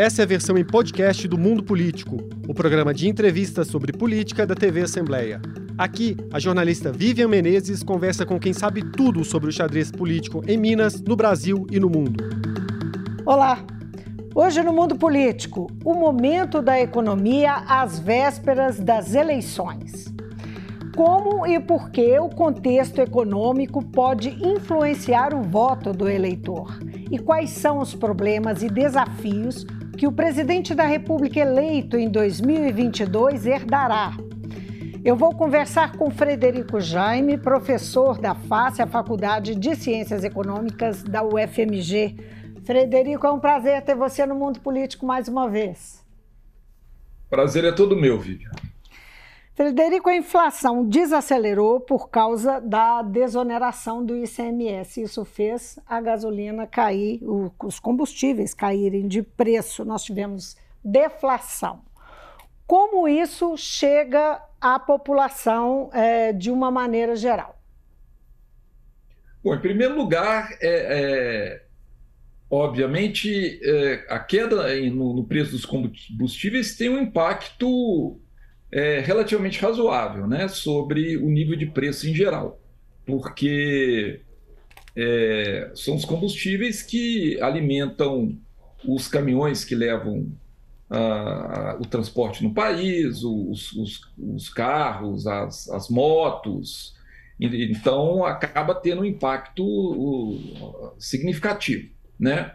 Essa é a versão em podcast do Mundo Político, o programa de entrevistas sobre política da TV Assembleia. Aqui, a jornalista Vivian Menezes conversa com quem sabe tudo sobre o xadrez político em Minas, no Brasil e no mundo. Olá! Hoje no Mundo Político, o momento da economia às vésperas das eleições. Como e por que o contexto econômico pode influenciar o voto do eleitor? E quais são os problemas e desafios que o presidente da República eleito em 2022 herdará. Eu vou conversar com Frederico Jaime, professor da FACE, a Faculdade de Ciências Econômicas da UFMG. Frederico, é um prazer ter você no mundo político mais uma vez. Prazer é todo meu, Vivian. Frederico, a inflação desacelerou por causa da desoneração do ICMS. Isso fez a gasolina cair, os combustíveis caírem de preço. Nós tivemos deflação. Como isso chega à população é, de uma maneira geral? Bom, em primeiro lugar, é, é obviamente, é, a queda no, no preço dos combustíveis tem um impacto é, relativamente razoável né, sobre o nível de preço em geral, porque é, são os combustíveis que alimentam os caminhões que levam a, a, o transporte no país, os, os, os carros, as, as motos. Então, acaba tendo um impacto significativo. Né?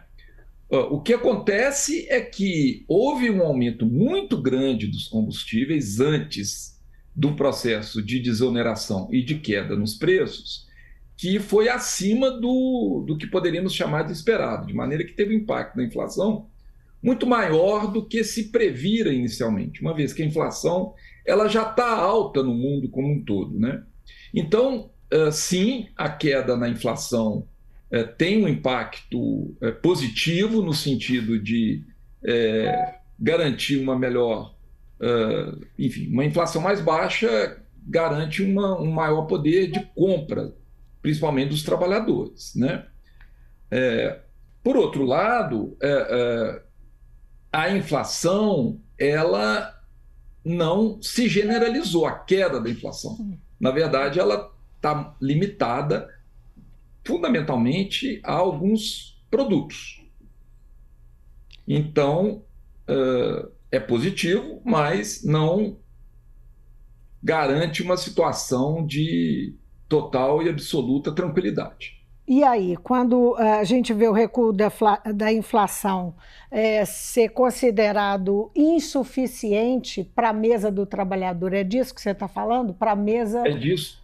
O que acontece é que houve um aumento muito grande dos combustíveis antes do processo de desoneração e de queda nos preços, que foi acima do, do que poderíamos chamar de esperado, de maneira que teve um impacto na inflação muito maior do que se previra inicialmente, uma vez que a inflação ela já está alta no mundo como um todo. Né? Então, sim, a queda na inflação é, tem um impacto é, positivo no sentido de é, garantir uma melhor, uh, enfim, uma inflação mais baixa garante uma, um maior poder de compra, principalmente dos trabalhadores, né? É, por outro lado, é, é, a inflação ela não se generalizou, a queda da inflação. Na verdade, ela está limitada fundamentalmente a alguns produtos. Então, uh, é positivo, mas não garante uma situação de total e absoluta tranquilidade. E aí, quando a gente vê o recuo da, da inflação é, ser considerado insuficiente para a mesa do trabalhador, é disso que você está falando? Para a mesa é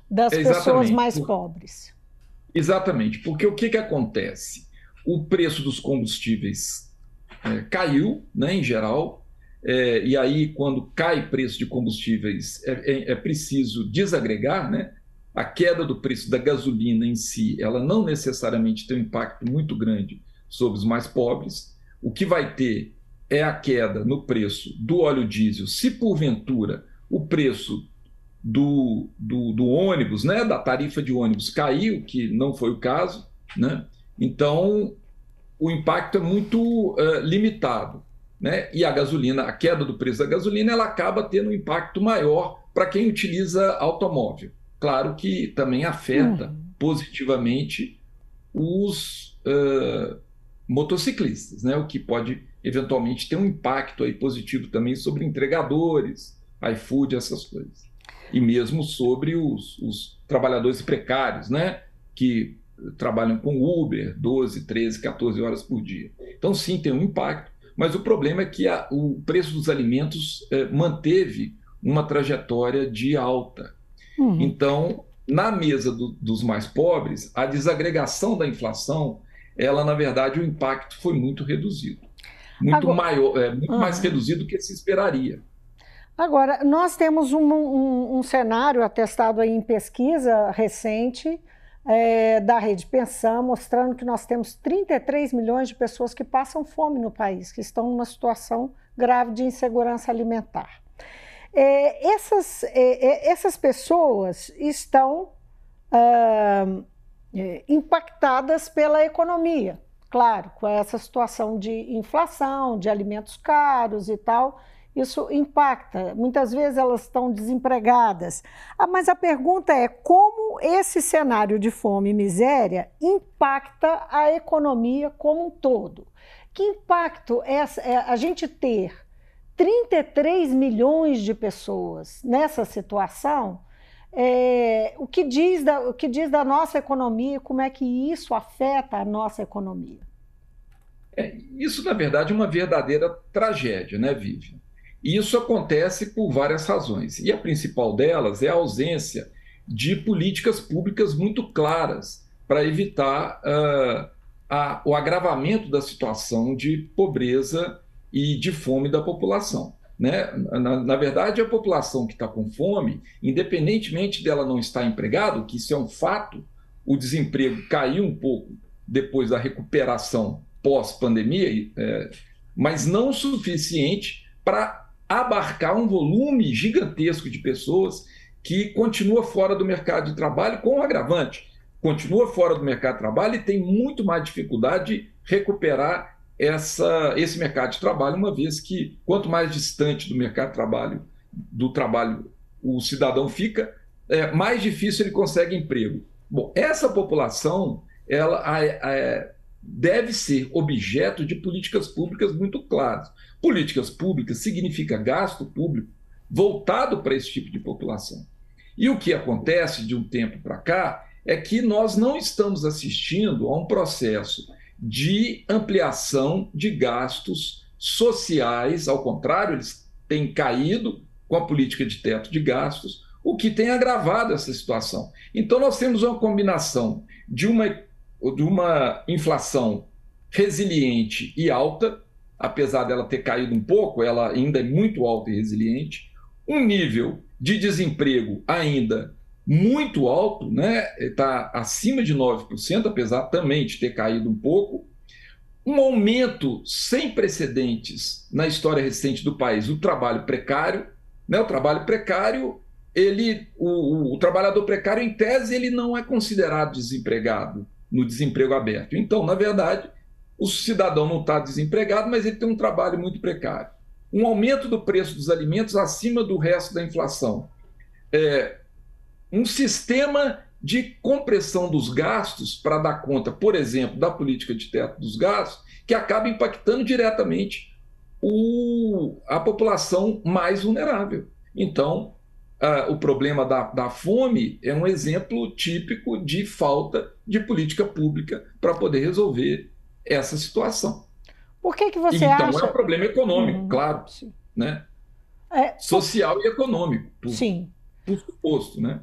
das é pessoas mais pobres? Exatamente, porque o que, que acontece? O preço dos combustíveis é, caiu, né, em geral, é, e aí, quando cai preço de combustíveis, é, é, é, preciso desagregar, né? A queda do preço da gasolina em si, ela não necessariamente tem um impacto muito grande sobre os mais pobres. O que vai ter é a queda no preço do óleo diesel, se porventura o preço do, do, do, ônibus, né, da tarifa de ônibus caiu, que não foi o caso, né? então o impacto é muito uh, limitado. Né? E a gasolina, a queda do preço da gasolina, ela acaba tendo um impacto maior para quem utiliza automóvel. Claro que também afeta uhum. positivamente os uh, motociclistas, né? o que pode eventualmente ter um impacto aí positivo também sobre entregadores, iFood, essas coisas e mesmo sobre os, os trabalhadores precários, né? Que trabalham com Uber 12, 13, 14 horas por dia. Então, sim, tem um impacto, mas o problema é que a, o preço dos alimentos é, manteve uma trajetória de alta. Uhum. Então, na mesa do, dos mais pobres, a desagregação da inflação, ela, na verdade, o impacto foi muito reduzido. Muito, Agora... maior, é, muito uhum. mais reduzido do que se esperaria. Agora, nós temos um, um, um cenário atestado aí em pesquisa recente é, da Rede Pensão, mostrando que nós temos 33 milhões de pessoas que passam fome no país, que estão numa situação grave de insegurança alimentar. É, essas, é, é essas pessoas estão ah, é, impactadas pela economia. claro, com essa situação de inflação, de alimentos caros e tal, isso impacta. Muitas vezes elas estão desempregadas. Ah, mas a pergunta é como esse cenário de fome e miséria impacta a economia como um todo? Que impacto é, é a gente ter 33 milhões de pessoas nessa situação? É, o, que diz da, o que diz da nossa economia, como é que isso afeta a nossa economia? É, isso, na verdade, é uma verdadeira tragédia, né, Vivian? E isso acontece por várias razões. E a principal delas é a ausência de políticas públicas muito claras para evitar uh, a, o agravamento da situação de pobreza e de fome da população. Né? Na, na verdade, a população que está com fome, independentemente dela não estar empregada, que isso é um fato, o desemprego caiu um pouco depois da recuperação pós-pandemia, é, mas não suficiente para abarcar um volume gigantesco de pessoas que continua fora do mercado de trabalho com um agravante. Continua fora do mercado de trabalho e tem muito mais dificuldade de recuperar essa, esse mercado de trabalho, uma vez que quanto mais distante do mercado de trabalho, do trabalho o cidadão fica, é, mais difícil ele consegue emprego. Bom, essa população ela é, deve ser objeto de políticas públicas muito claras. Políticas públicas significa gasto público voltado para esse tipo de população. E o que acontece de um tempo para cá é que nós não estamos assistindo a um processo de ampliação de gastos sociais, ao contrário, eles têm caído com a política de teto de gastos, o que tem agravado essa situação. Então, nós temos uma combinação de uma, de uma inflação resiliente e alta, apesar dela ter caído um pouco, ela ainda é muito alta e resiliente. Um nível de desemprego ainda muito alto, né? Está acima de 9%, apesar também de ter caído um pouco. Um aumento sem precedentes na história recente do país, o trabalho precário. Né? O trabalho precário, ele, o, o trabalhador precário, em tese, ele não é considerado desempregado no desemprego aberto. Então, na verdade, o cidadão não está desempregado, mas ele tem um trabalho muito precário. Um aumento do preço dos alimentos acima do resto da inflação. É, um sistema de compressão dos gastos para dar conta, por exemplo, da política de teto dos gastos, que acaba impactando diretamente o, a população mais vulnerável. Então, uh, o problema da, da fome é um exemplo típico de falta de política pública para poder resolver essa situação. Por que, que você então, acha... Então é um problema econômico, uhum, claro, sim. né? É, Social por... e econômico, por, sim. por suposto, né?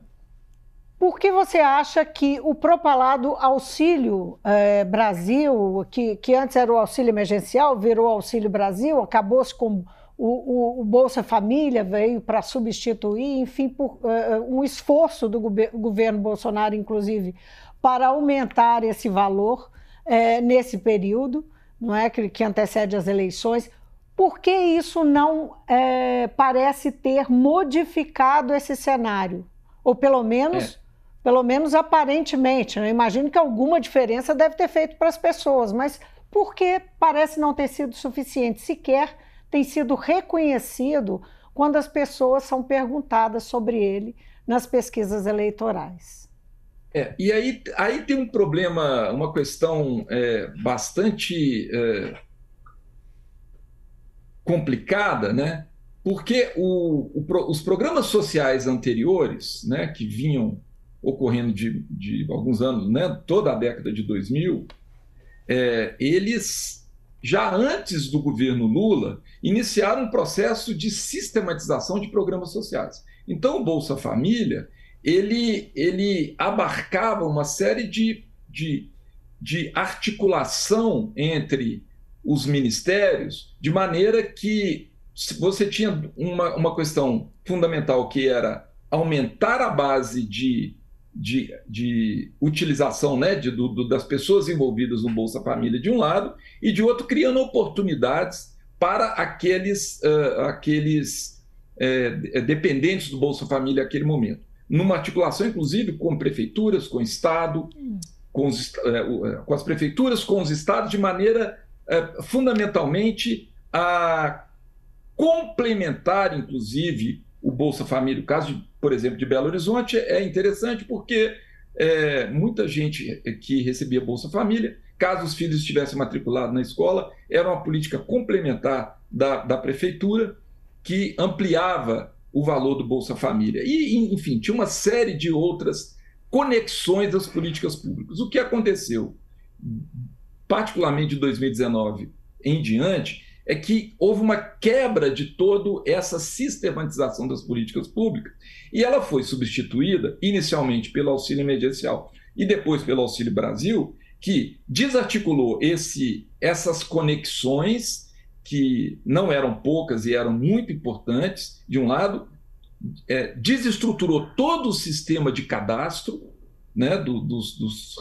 Por que você acha que o propalado Auxílio é, Brasil, que, que antes era o Auxílio Emergencial, virou Auxílio Brasil, acabou-se com o, o, o, Bolsa Família, veio para substituir, enfim, por uh, um esforço do governo Bolsonaro, inclusive, para aumentar esse valor é, nesse período, não é que, que antecede as eleições. Por que isso não é, parece ter modificado esse cenário? Ou pelo menos, é. pelo menos aparentemente. Eu imagino que alguma diferença deve ter feito para as pessoas, mas por que parece não ter sido suficiente? Sequer tem sido reconhecido quando as pessoas são perguntadas sobre ele nas pesquisas eleitorais. É, e aí, aí tem um problema, uma questão é, bastante é, complicada, né? Porque o, o, os programas sociais anteriores, né, que vinham ocorrendo de, de alguns anos, né, toda a década de 2000, é, eles, já antes do governo Lula, iniciaram um processo de sistematização de programas sociais. Então, o Bolsa Família ele, ele abarcava uma série de, de, de articulação entre os ministérios, de maneira que você tinha uma, uma questão fundamental que era aumentar a base de, de, de utilização né, de, do, das pessoas envolvidas no Bolsa Família de um lado, e de outro, criando oportunidades para aqueles, uh, aqueles uh, dependentes do Bolsa Família naquele momento. Numa articulação, inclusive, com prefeituras, com Estado, com, os, com as prefeituras, com os estados, de maneira fundamentalmente a complementar, inclusive, o Bolsa Família. O caso, por exemplo, de Belo Horizonte é interessante porque é, muita gente que recebia Bolsa Família, caso os filhos estivessem matriculados na escola, era uma política complementar da, da prefeitura que ampliava o valor do Bolsa Família. E, enfim, tinha uma série de outras conexões das políticas públicas. O que aconteceu, particularmente de 2019 em diante, é que houve uma quebra de toda essa sistematização das políticas públicas. E ela foi substituída inicialmente pelo auxílio emergencial e depois pelo Auxílio Brasil, que desarticulou esse, essas conexões que não eram poucas e eram muito importantes, de um lado, é, desestruturou todo o sistema de cadastro né, do, dos, dos,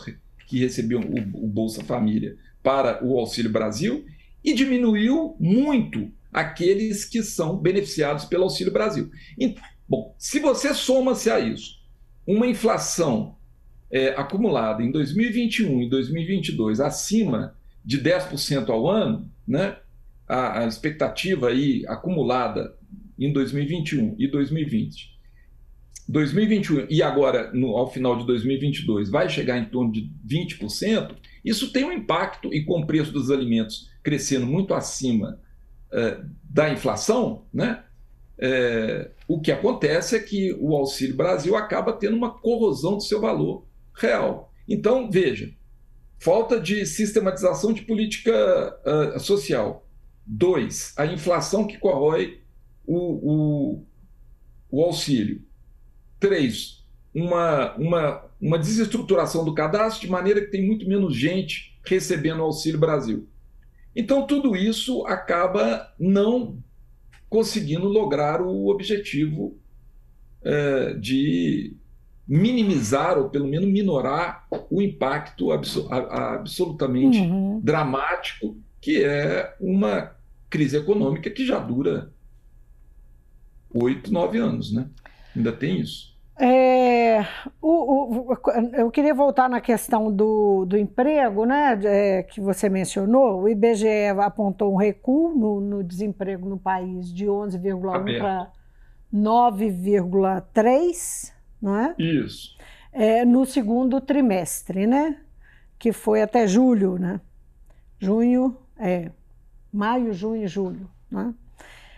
que recebiam o, o Bolsa Família para o Auxílio Brasil e diminuiu muito aqueles que são beneficiados pelo Auxílio Brasil. Então, bom, se você soma-se a isso uma inflação é, acumulada em 2021 e 2022 acima de 10% ao ano, né, a, a expectativa aí acumulada em 2021 e 2020 2021 e agora no, ao final de 2022 vai chegar em torno de 20%, isso tem um impacto e com o preço dos alimentos crescendo muito acima é, da inflação, né? É, o que acontece é que o Auxílio Brasil acaba tendo uma corrosão do seu valor real. Então, veja, falta de sistematização de política uh, social. Dois, a inflação que corrói o, o, o auxílio. Três, uma, uma, uma desestruturação do cadastro de maneira que tem muito menos gente recebendo o Auxílio Brasil. Então, tudo isso acaba não conseguindo lograr o objetivo é, de minimizar, ou pelo menos minorar, o impacto absolutamente uhum. dramático que é uma crise econômica que já dura oito, nove anos, né? Ainda tem isso. É, o, o, eu queria voltar na questão do, do emprego, né, é, que você mencionou. O IBGE apontou um recuo no, no desemprego no país de 11,1 para 9,3, não é? Isso. É, no segundo trimestre, né? Que foi até julho, né? Junho, é, maio, junho e julho, né?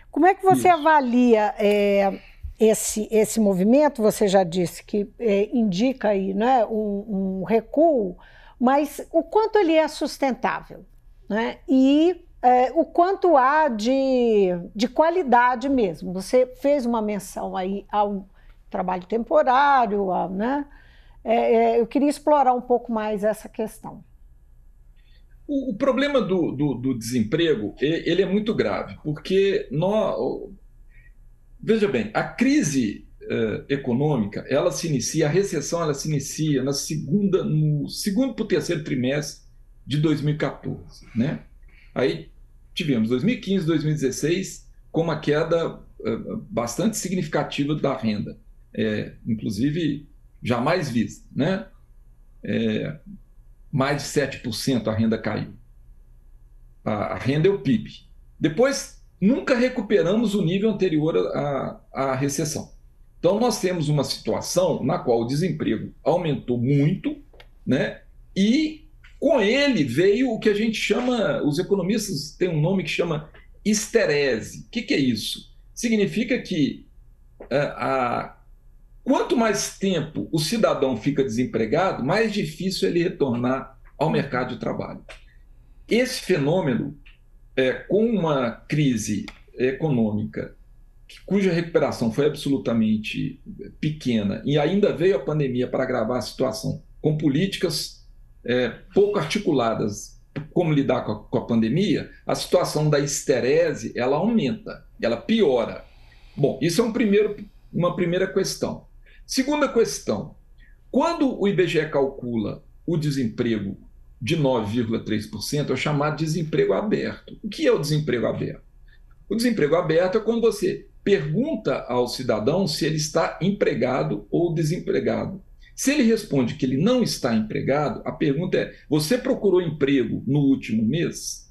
Como é que você Isso. avalia é, esse, esse movimento, você já disse que é, indica aí né, um, um, recuo, mas o quanto ele é sustentável né? e é, o quanto há de, de qualidade mesmo. Você fez uma menção aí ao trabalho temporário, né? É, é, eu queria explorar um pouco mais essa questão. O, o problema do, do, do, desemprego ele é muito grave, porque nós, Veja bem, a crise uh, econômica, ela se inicia, a recessão ela se inicia na segunda, no segundo para o terceiro trimestre de 2014, né? Aí tivemos 2015, 2016 com uma queda uh, bastante significativa da renda, é, inclusive jamais vista, né? É, mais de 7% a renda caiu. A, a renda é o PIB. Depois nunca recuperamos o nível anterior à, à recessão. Então, nós temos uma situação na qual o desemprego aumentou muito, né? E com ele veio o que a gente chama, os economistas têm um nome que chama esterese. O que, que é isso? Significa que a, é, a, quanto mais tempo o cidadão fica desempregado, mais difícil ele retornar ao mercado de trabalho. Esse fenômeno é, com uma crise econômica cuja recuperação foi absolutamente pequena e ainda veio a pandemia para agravar a situação com políticas é, pouco articuladas como lidar com a, com a, pandemia, a situação da esterese ela aumenta, ela piora. Bom, isso é um primeiro, uma primeira questão. Segunda questão, quando o IBGE calcula o desemprego de 9,3% é o chamado desemprego aberto. O que é o desemprego aberto? O desemprego aberto é quando você pergunta ao cidadão se ele está empregado ou desempregado. Se ele responde que ele não está empregado, a pergunta é: você procurou emprego no último mês?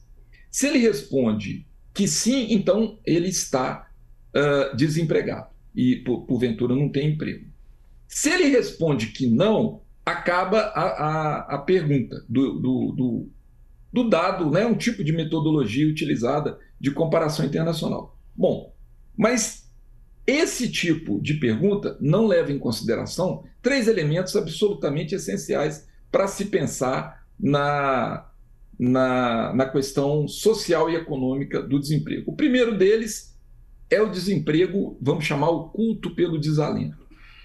Se ele responde que sim, então ele está uh, desempregado e, por, porventura, não tem emprego. Se ele responde que não, acaba a, a, a pergunta do, do, do, do dado, né, um tipo de metodologia utilizada de comparação internacional. Bom, mas esse tipo de pergunta não leva em consideração três elementos absolutamente essenciais para se pensar na, na, na questão social e econômica do desemprego. O primeiro deles é o desemprego, vamos chamar oculto pelo desalento.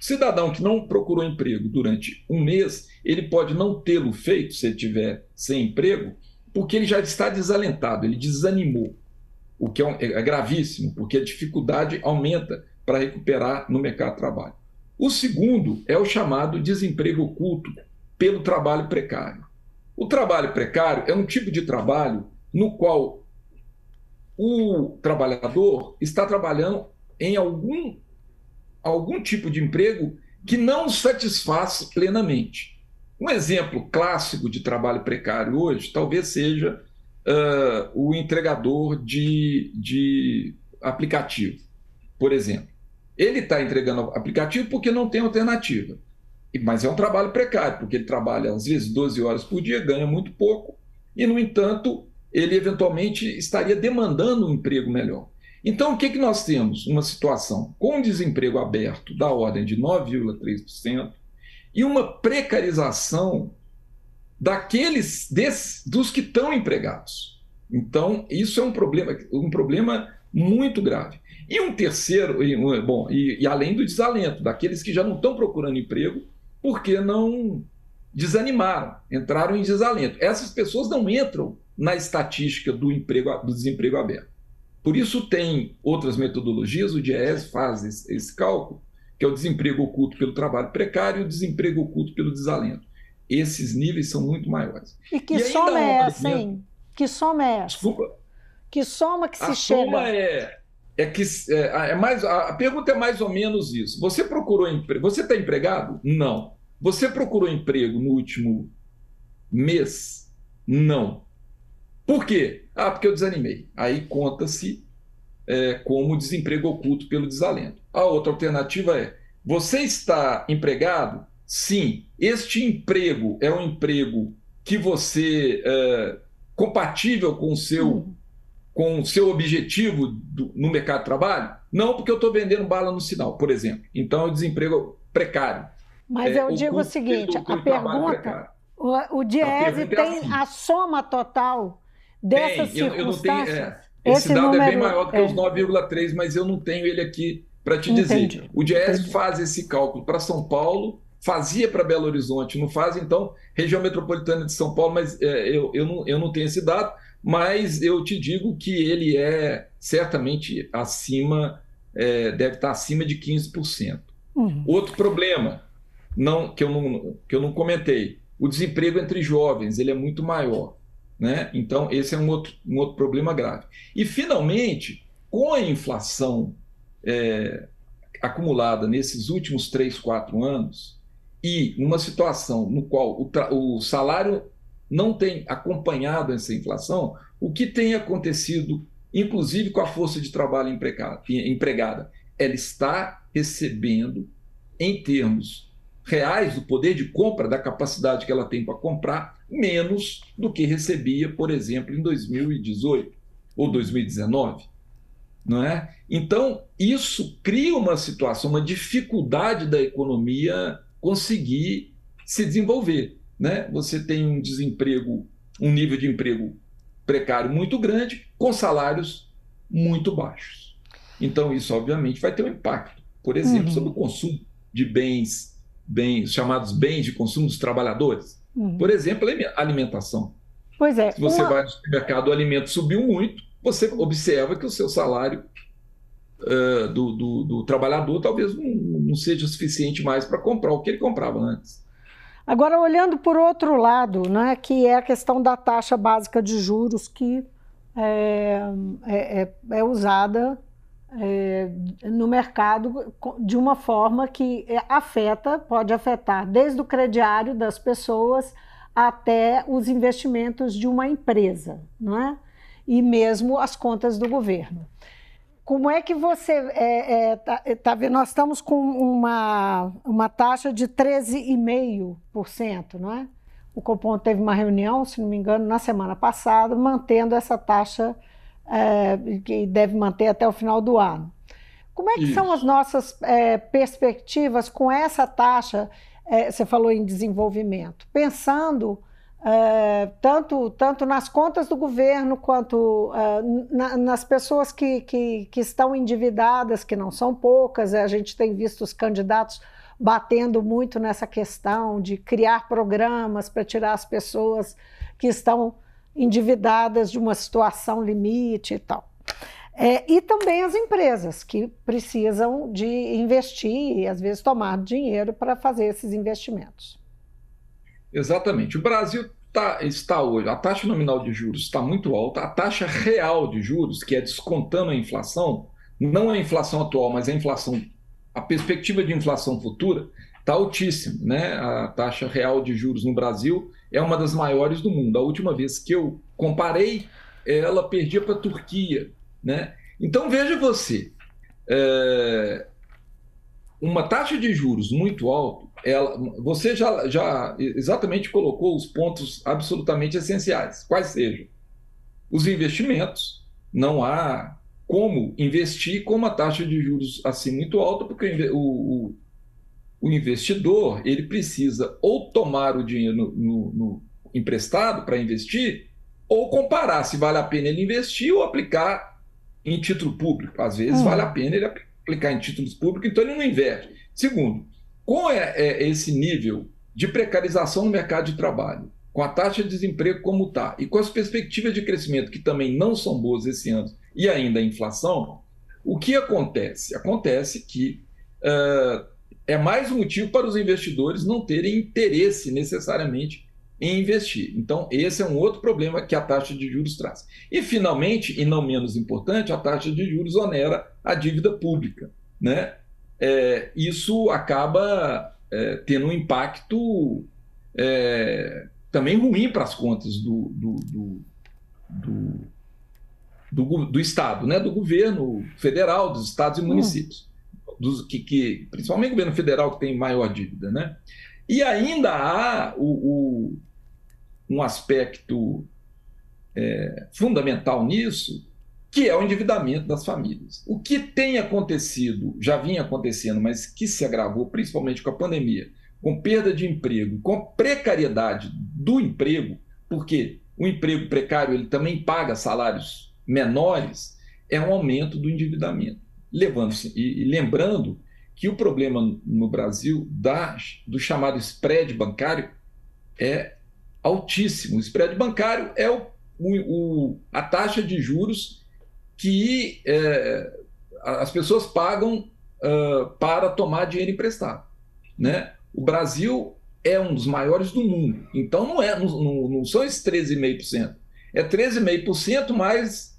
Cidadão que não procurou emprego durante um mês, ele pode não tê-lo feito se ele tiver sem emprego, porque ele já está desalentado, ele desanimou, o que é, é gravíssimo, porque a dificuldade aumenta para recuperar no mercado de trabalho. O segundo é o chamado desemprego oculto pelo trabalho precário. O trabalho precário é um tipo de trabalho no qual o trabalhador está trabalhando em algum, algum tipo de emprego que não satisfaz plenamente. Um exemplo clássico de trabalho precário hoje talvez seja uh, o entregador de, de aplicativo, por exemplo. Ele está entregando aplicativo porque não tem alternativa. Mas é um trabalho precário, porque ele trabalha às vezes 12 horas por dia, ganha muito pouco, e, no entanto, ele eventualmente estaria demandando um emprego melhor. Então, o que, que nós temos? Uma situação com desemprego aberto da ordem de 9,3% e uma precarização daqueles dos que estão empregados. Então, isso é um problema, um problema muito grave. E um terceiro, bom, e, e além do desalento, daqueles que já não estão procurando emprego, porque não desanimaram, entraram em desalento. Essas pessoas não entram na estatística do, emprego, do desemprego aberto. Por isso tem outras metodologias, o DIES faz esse, esse cálculo, que é o desemprego oculto pelo trabalho precário e o desemprego oculto pelo desalento. Esses níveis são muito maiores. E que e soma é essa, hein? Que soma é essa? Desculpa. Que soma que se a chega? Soma é, é que é, é mais, a pergunta é mais ou menos isso. Você procurou emprego? Você está empregado? Não. Você procurou emprego no último mês? Não. Por quê? Ah, porque eu desanimei. Aí conta-se é, como desemprego oculto pelo desalento. A outra alternativa é: você está empregado? Sim. Este emprego é um emprego que você é compatível com o seu, uhum. com o seu objetivo do, no mercado de trabalho? Não, porque eu estou vendendo bala no sinal, por exemplo. Então, é o desemprego precário. Mas é, eu digo o seguinte: a pergunta, o, o Diese é tem assim. a soma total dessas tem. Eu, eu tenho, é, esse, esse, dado número, é bem maior do que é. os 9,3, mas eu não tenho ele aqui para te Entendi. dizer. O Diese faz esse cálculo para São Paulo, fazia para Belo Horizonte, não faz, então, região metropolitana de São Paulo, mas é, eu, eu, não, eu não tenho esse dado, mas eu te digo que ele é certamente acima, é, deve estar acima de 15%. Uhum. Outro problema, não, que, eu não, que eu não comentei. O desemprego entre jovens ele é muito maior. Né? Então, esse é um outro, um outro problema grave. E, finalmente, com a inflação é, acumulada nesses últimos três, quatro anos, e uma situação no qual o, o salário não tem acompanhado essa inflação, o que tem acontecido, inclusive com a força de trabalho empregada? Ela está recebendo, em termos reais do poder de compra, da capacidade que ela tem para comprar, menos do que recebia, por exemplo, em 2018 ou 2019. Não é? Então, isso cria uma situação, uma dificuldade da economia conseguir se desenvolver. Né? Você tem um desemprego, um nível de emprego precário muito grande, com salários muito baixos. Então, isso, obviamente, vai ter um impacto, por exemplo, uhum. sobre o consumo de bens bens, chamados bens de consumo dos trabalhadores. Uhum. Por exemplo, alimentação. Pois é. Se você uma... vai no supermercado, o alimento subiu muito, você observa que o seu salário uh, do, do, do, trabalhador talvez não, não seja suficiente mais para comprar o que ele comprava antes. Agora, olhando por outro lado, né, que é a questão da taxa básica de juros que é, é, é, é usada é, no mercado de uma forma que afeta, pode afetar desde o crediário das pessoas até os investimentos de uma empresa, não é? E mesmo as contas do governo. Como é que você é, é, tá, tá vendo? Nós estamos com uma, uma taxa de 13,5%, não é? O Copom teve uma reunião, se não me engano, na semana passada, mantendo essa taxa é, que deve manter até o final do ano. Como é que Isso. são as nossas é, perspectivas com essa taxa? É, você falou em desenvolvimento, pensando é, tanto, tanto nas contas do governo quanto é, na, nas pessoas que, que, que, estão endividadas, que não são poucas. A gente tem visto os candidatos batendo muito nessa questão de criar programas para tirar as pessoas que estão endividadas de uma situação limite e tal. É, e também as empresas que precisam de investir e às vezes tomar dinheiro para fazer esses investimentos. Exatamente. O Brasil tá, está hoje, a taxa nominal de juros está muito alta, a taxa real de juros, que é descontando a inflação, não a inflação atual, mas a inflação, a perspectiva de inflação futura, está altíssima. Né? A taxa real de juros no Brasil é uma das maiores do mundo. A última vez que eu comparei, ela perdia para a Turquia. Né? Então veja você, é, uma taxa de juros muito alta, ela, você já, já exatamente colocou os pontos absolutamente essenciais. Quais sejam? Os investimentos. Não há como investir com uma taxa de juros assim muito alta, porque o, o, o investidor ele precisa ou tomar o dinheiro no, no, no emprestado para investir, ou comparar se vale a pena ele investir ou aplicar em título público. Às vezes hum. vale a pena ele aplicar em títulos públicos, então ele não investe. Segundo, com é, é esse nível de precarização no mercado de trabalho, com a taxa de desemprego como está, e com as perspectivas de crescimento que também não são boas esse ano, e ainda a inflação, o que acontece? Acontece que uh, é mais um motivo para os investidores não terem interesse necessariamente em investir. Então, esse é um outro problema que a taxa de juros traz. E, finalmente, e não menos importante, a taxa de juros onera a dívida pública. Né? É, isso acaba é, tendo um impacto é, também ruim para as contas do, do, do, do, do, do Estado, né? do governo federal, dos estados e hum. municípios dos, que, que, principalmente o governo federal que tem maior dívida, né? E ainda há o, o um aspecto é, fundamental nisso, que é o endividamento das famílias. O que tem acontecido, já vinha acontecendo, mas que se agravou principalmente com a pandemia, com perda de emprego, com precariedade do emprego, porque o emprego precário ele também paga salários menores, é um aumento do endividamento levando e, lembrando que o problema no Brasil da, do chamado spread bancário é altíssimo. O spread bancário é o, o, a taxa de juros que é, as pessoas pagam uh, para tomar dinheiro emprestado. Né? O Brasil é um dos maiores do mundo. Então não, é, não, não são esses 13,5%. É 13,5% mais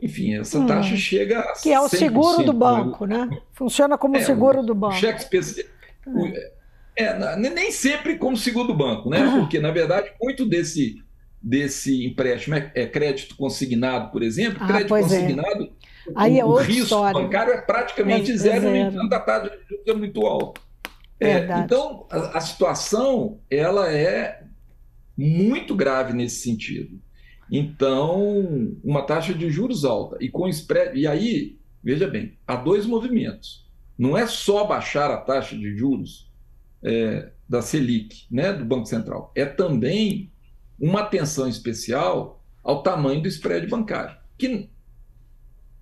enfim, essa hum. taxa chega a Que é o seguro do banco, né? Funciona como é, seguro do banco. Cheque especial. É. é, nem sempre como seguro do banco, né? Porque, na verdade, muito desse, desse empréstimo é, é crédito consignado, por exemplo. Ah, crédito é. consignado, é. Aí o, o risco história. bancário é praticamente é, zero, zero. no entanto, a taxa de juros é muito alta. então, a, a situação ela é muito grave nesse sentido. Então, uma taxa de juros alta e com spread. E aí, veja bem, há dois movimentos. Não é só baixar a taxa de juros é, da Selic, né, do Banco Central, é também uma atenção especial ao tamanho do spread bancário. Que,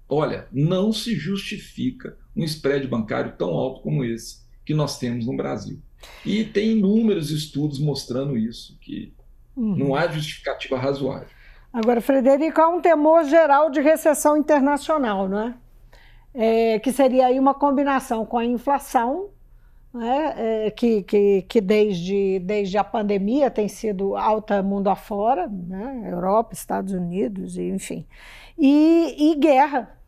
olha, não se justifica um spread bancário tão alto como esse que nós temos no Brasil. E tem inúmeros estudos mostrando isso, que uhum. não há justificativa razoável. Agora, Frederico, há um temor geral de recessão internacional, não é? é que seria aí uma combinação com a inflação, né? É, que, que, que desde, desde a pandemia tem sido alta mundo afora, né? Europa, Estados Unidos, enfim, e, e guerra.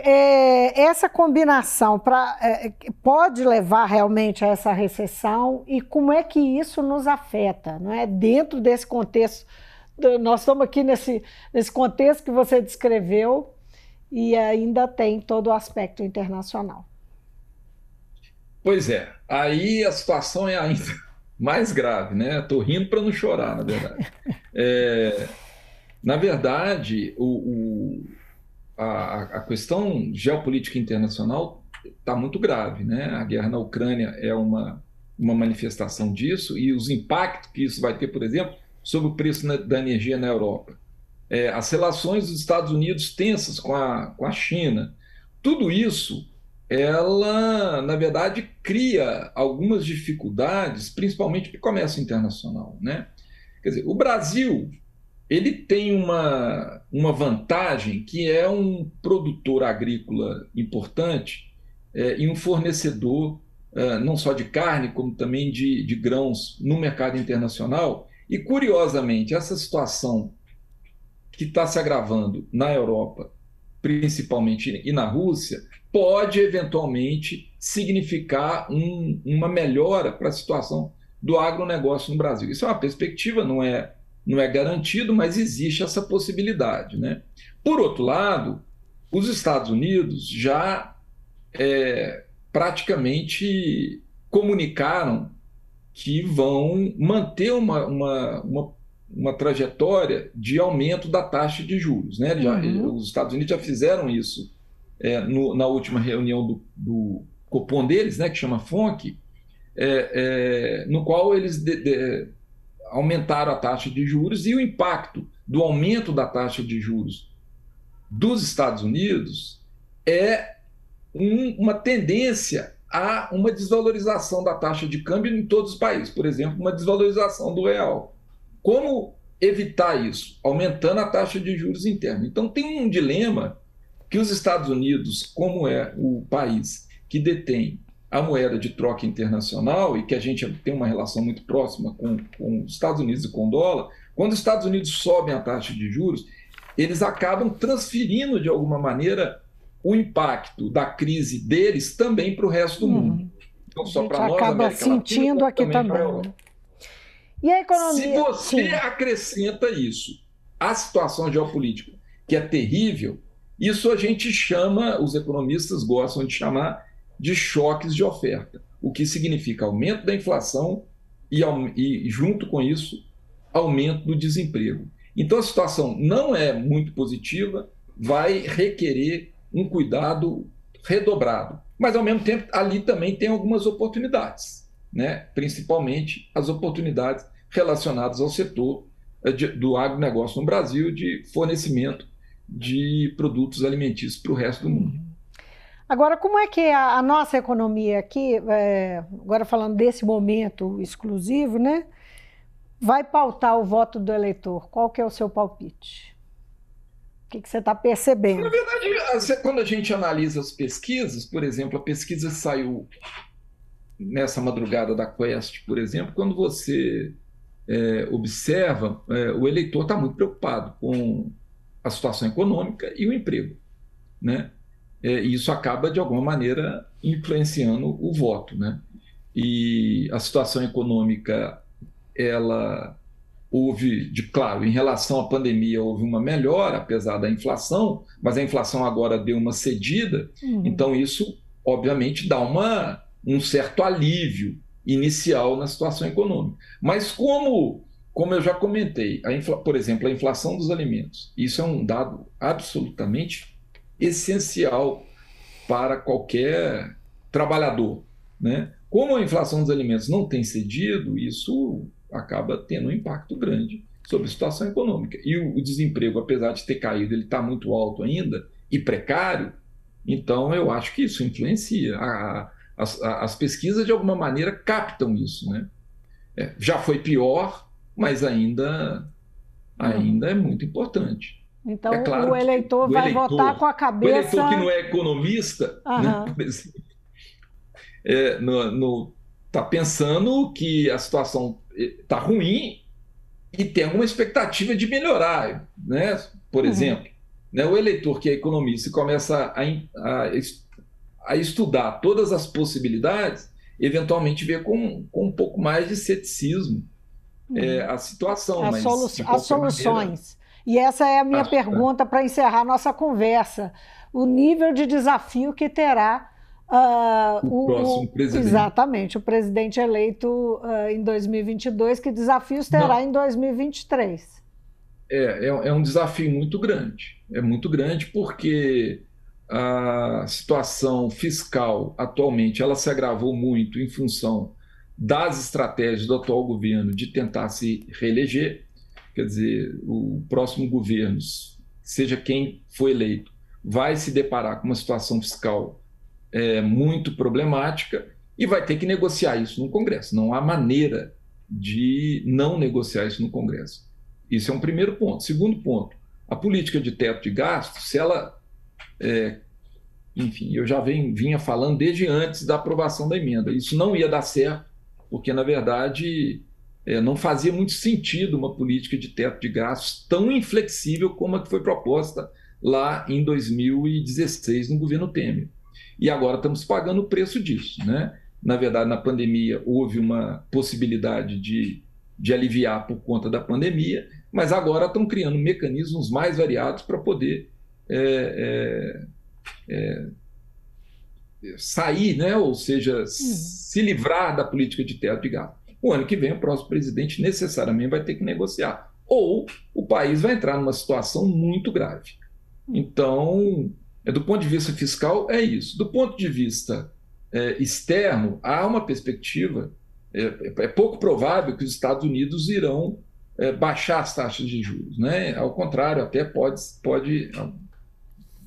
é, essa combinação pra, é, pode levar realmente a essa recessão e como é que isso nos afeta, não é? Dentro desse contexto, nós estamos aqui nesse, nesse contexto que você descreveu e ainda tem todo o aspecto internacional. Pois é, aí a situação é ainda mais grave, né? Estou rindo para não chorar, na verdade. É, na verdade, o, o a, a questão geopolítica internacional está muito grave. Né? A guerra na Ucrânia é uma, uma manifestação disso e os impactos que isso vai ter, por exemplo, sobre o preço na, da energia na Europa. É, as relações dos Estados Unidos tensas com a, com a China. Tudo isso, ela, na verdade, cria algumas dificuldades, principalmente para o comércio internacional. Né? Quer dizer, o Brasil ele tem uma, uma vantagem que é um produtor agrícola importante é, e um fornecedor é, não só de carne, como também de, de grãos no mercado internacional. E, curiosamente, essa situação que está se agravando na Europa, principalmente, e na Rússia, pode eventualmente significar um, uma melhora para a situação do agronegócio no Brasil. Isso é uma perspectiva, não é não é garantido, mas existe essa possibilidade. Né? Por outro lado, os Estados Unidos já é, praticamente comunicaram que vão manter uma, uma, uma, uma, trajetória de aumento da taxa de juros. Né? Já, uhum. Os Estados Unidos já fizeram isso é, no, na última reunião do, do Copom deles, né, que chama FONC, é, é, no qual eles de, de, aumentaram a taxa de juros e o impacto do aumento da taxa de juros dos Estados Unidos é um, uma tendência a uma desvalorização da taxa de câmbio em todos os países, por exemplo, uma desvalorização do real. Como evitar isso? Aumentando a taxa de juros interna. Então tem um dilema que os Estados Unidos, como é o país que detém a moeda de troca internacional e que a gente tem uma relação muito próxima com, com os Estados Unidos e com o dólar, quando os Estados Unidos sobem a taxa de juros, eles acabam transferindo de alguma maneira o impacto da crise deles também para o resto do hum. mundo. Então, só para nós, acaba América sentindo Latina, aqui também. também. E a economia? Se você Sim. acrescenta isso à situação geopolítica, que é terrível, isso a gente chama, os economistas gostam de chamar de choques de oferta, o que significa aumento da inflação e, e junto com isso, aumento do desemprego. Então a situação não é muito positiva, vai requerer um cuidado redobrado. Mas, ao mesmo tempo, ali também tem algumas oportunidades, né? principalmente as oportunidades relacionadas ao setor eh, do agronegócio no Brasil de fornecimento de produtos alimentícios para o resto do mundo. Uhum. Agora, como é que é a, a nossa economia aqui, é, agora falando desse momento exclusivo, né, vai pautar o voto do eleitor? Qual que é o seu palpite? Que, que você está percebendo? Na verdade, quando a gente analisa as pesquisas, por exemplo, a pesquisa saiu nessa madrugada da Quest, por exemplo, quando você é, observa, é, o eleitor está muito preocupado com a situação econômica e o emprego, né? é, isso acaba, de alguma maneira, influenciando o voto. Né? E a situação econômica, ela houve, de claro, em relação à pandemia, houve uma melhora, apesar da inflação, mas a inflação agora deu uma cedida, uhum. então isso, obviamente, dá uma, um certo alívio inicial na situação econômica. Mas como, como eu já comentei, a infla, por exemplo, a inflação dos alimentos, isso é um dado absolutamente essencial para qualquer trabalhador. Né? Como a inflação dos alimentos não tem cedido, isso acaba tendo um impacto grande sobre a situação econômica. E o, o desemprego, apesar de ter caído, ele está muito alto ainda e precário, então eu acho que isso influencia. A, as, as, pesquisas, de alguma maneira, captam isso. Né? É, já foi pior, mas ainda, ainda é muito importante. Então, é claro o eleitor vai eleitor, votar com a cabeça. O eleitor que não é economista, uhum. né, é, no, no, tá pensando que a situação está ruim e tem alguma expectativa de melhorar. Né? Por uhum. exemplo, né, o eleitor que é economista e começa a, a, a, estudar todas as possibilidades, eventualmente vê com, com um pouco mais de ceticismo uhum. é, a situação. As, solu as soluções. Maneira... E essa é a minha pergunta para encerrar nossa conversa. O nível de desafio que terá Uh, o, o, próximo presidente. Exatamente, o presidente eleito uh, em 2022, que desafios terá Não. em 2023? É, é, é, um desafio muito grande. É muito grande porque a situação fiscal atualmente ela se agravou muito em função das estratégias do atual governo de tentar se reeleger. Quer dizer, o próximo governo, seja quem for eleito, vai se deparar com uma situação fiscal é, muito problemática e vai ter que negociar isso no Congresso. Não há maneira de não negociar isso no Congresso. Isso é um primeiro ponto. Segundo ponto, a política de teto de gastos, se ela. É, enfim, eu já venho, vinha falando desde antes da aprovação da emenda. Isso não ia dar certo, porque, na verdade, é, não fazia muito sentido uma política de teto de gastos tão inflexível como a que foi proposta lá em 2016 no governo Temer e agora estamos pagando o preço disso. Né? Na verdade, na pandemia houve uma possibilidade de, de aliviar por conta da pandemia, mas agora estão criando mecanismos mais variados para poder é, é, é, sair, né? ou seja, uhum. se livrar da política de teto de gasto. O ano que vem, o próximo presidente necessariamente vai ter que negociar. Ou o país vai entrar numa situação muito grave. Hum. Então, do ponto de vista fiscal, é isso. Do ponto de vista é, externo, há uma perspectiva. É, é, pouco provável que os Estados Unidos irão é, baixar as taxas de juros. Né? Ao contrário, até pode, pode.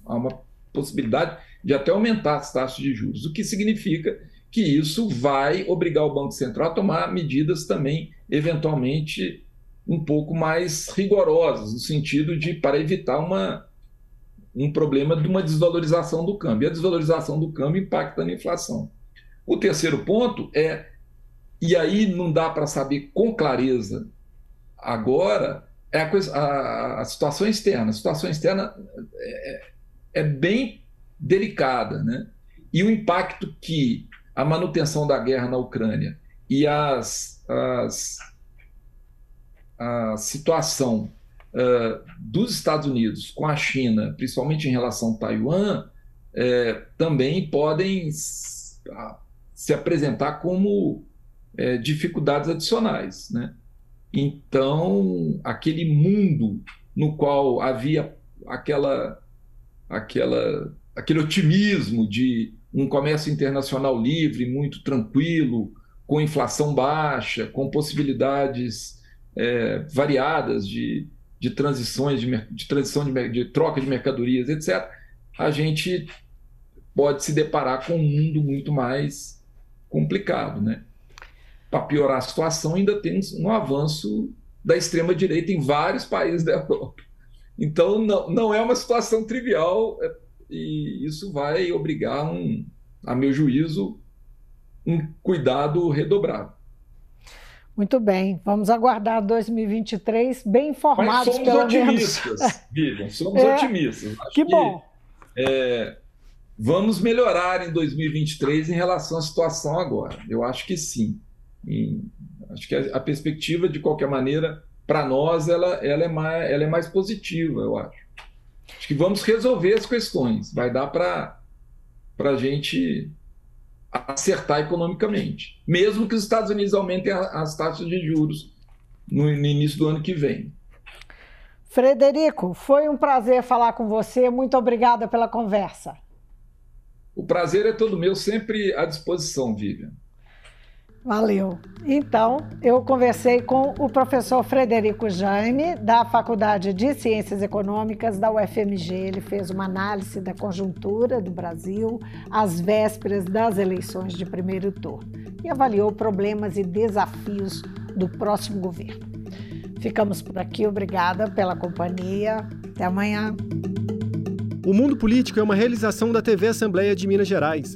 Há uma possibilidade de até aumentar as taxas de juros, o que significa que isso vai obrigar o Banco Central a tomar medidas também, eventualmente, um pouco mais rigorosas, no sentido de para evitar uma um problema de uma desvalorização do câmbio. E a desvalorização do câmbio impacta na inflação. O terceiro ponto é, e aí não dá para saber com clareza agora, é a, coisa, a, a situação externa. A situação externa é, é bem delicada, né? E o impacto que a manutenção da guerra na Ucrânia e as, as a situação uh, dos Estados Unidos com a China, principalmente em relação a Taiwan, é, também podem se apresentar como é, dificuldades adicionais. Né? Então, aquele mundo no qual havia aquela, aquela, aquele otimismo de um comércio internacional livre, muito tranquilo, com inflação baixa, com possibilidades é, variadas de, de transições, de, de transição de, de troca de mercadorias, etc., a gente pode se deparar com um mundo muito mais complicado. Né? Para piorar a situação, ainda temos um avanço da extrema-direita em vários países da Europa. Então, não, não é uma situação trivial é, e isso vai obrigar, um, a meu juízo, um cuidado redobrado. Muito bem, vamos aguardar 2023 bem informados, Mas somos pelo otimistas, menos. Vivian, somos é, otimistas. Acho que bom. Que, é, vamos melhorar em 2023 em relação à situação agora. Eu acho que sim. E acho que a, a, perspectiva, de qualquer maneira, para nós, ela, ela, é mais, ela é mais positiva, eu acho. Acho que vamos resolver as questões. Vai dar para a gente acertar economicamente, mesmo que os Estados Unidos aumentem as taxas de juros no, início do ano que vem. Frederico, foi um prazer falar com você. Muito obrigada pela conversa. O prazer é todo meu, sempre à disposição, Vivian. Valeu. Então, eu conversei com o professor Frederico Jaime, da Faculdade de Ciências Econômicas da UFMG. Ele fez uma análise da conjuntura do Brasil às vésperas das eleições de primeiro turno e avaliou problemas e desafios do próximo governo. Ficamos por aqui. Obrigada pela companhia. Até amanhã. O Mundo Político é uma realização da TV Assembleia de Minas Gerais.